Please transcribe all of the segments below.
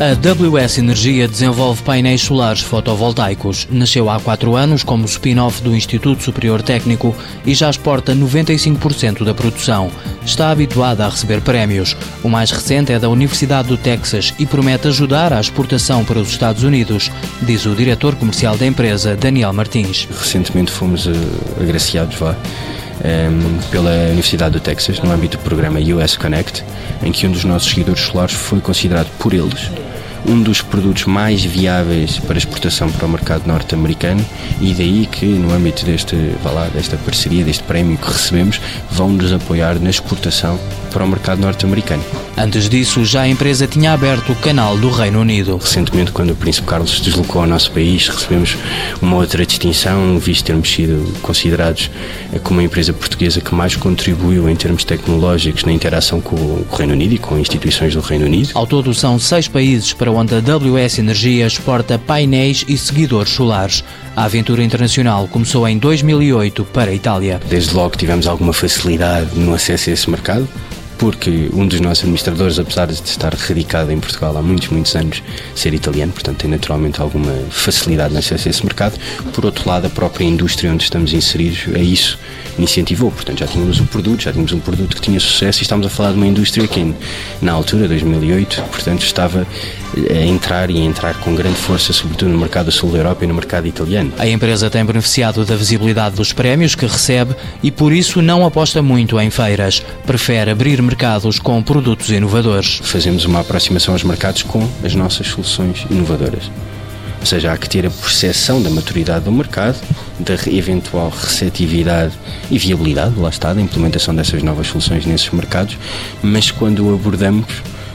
A WS Energia desenvolve painéis solares fotovoltaicos. Nasceu há quatro anos como spin-off do Instituto Superior Técnico e já exporta 95% da produção. Está habituada a receber prémios. O mais recente é da Universidade do Texas e promete ajudar à exportação para os Estados Unidos, diz o diretor comercial da empresa, Daniel Martins. Recentemente fomos uh, agraciados lá um, pela Universidade do Texas no âmbito do programa US Connect, em que um dos nossos seguidores solares foi considerado por eles um dos produtos mais viáveis para exportação para o mercado norte-americano e daí que no âmbito deste, lá, desta parceria, deste prémio que recebemos, vão nos apoiar na exportação para o mercado norte-americano. Antes disso, já a empresa tinha aberto o canal do Reino Unido. Recentemente, quando o Príncipe Carlos se deslocou ao nosso país, recebemos uma outra distinção, visto termos sido considerados como a empresa portuguesa que mais contribuiu em termos tecnológicos na interação com o Reino Unido e com instituições do Reino Unido. Ao todo, são seis países para onde a WS Energia exporta painéis e seguidores solares. A aventura internacional começou em 2008 para a Itália. Desde logo tivemos alguma facilidade no acesso a esse mercado porque um dos nossos administradores, apesar de estar radicado em Portugal há muitos, muitos anos, ser italiano, portanto tem naturalmente alguma facilidade no acesso a esse mercado. Por outro lado, a própria indústria onde estamos inseridos a isso incentivou. Portanto, já tínhamos um produto, já tínhamos um produto que tinha sucesso e estamos a falar de uma indústria que, na altura, 2008, portanto, estava a entrar e a entrar com grande força, sobretudo no mercado sul da Europa e no mercado italiano. A empresa tem beneficiado da visibilidade dos prémios que recebe e, por isso, não aposta muito em feiras. Prefere abrir mercados com produtos inovadores. Fazemos uma aproximação aos mercados com as nossas soluções inovadoras. Ou seja, há que ter a percepção da maturidade do mercado, da eventual receptividade e viabilidade, lá está, da implementação dessas novas soluções nesses mercados, mas quando abordamos,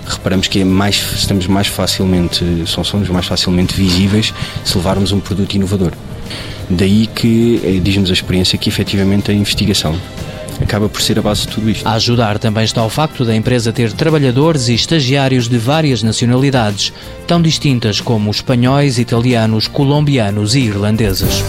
reparamos que é mais, estamos mais facilmente, somos mais facilmente visíveis se levarmos um produto inovador. Daí que eh, diz-nos a experiência que efetivamente a investigação acaba por ser a base de tudo isto. A ajudar também está o facto da empresa ter trabalhadores e estagiários de várias nacionalidades, tão distintas como espanhóis, italianos, colombianos e irlandeses.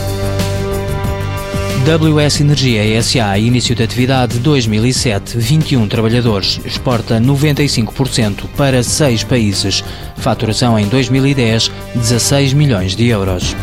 WS Energia SA, início de atividade 2007, 21 trabalhadores, exporta 95% para 6 países. Faturação em 2010, 16 milhões de euros.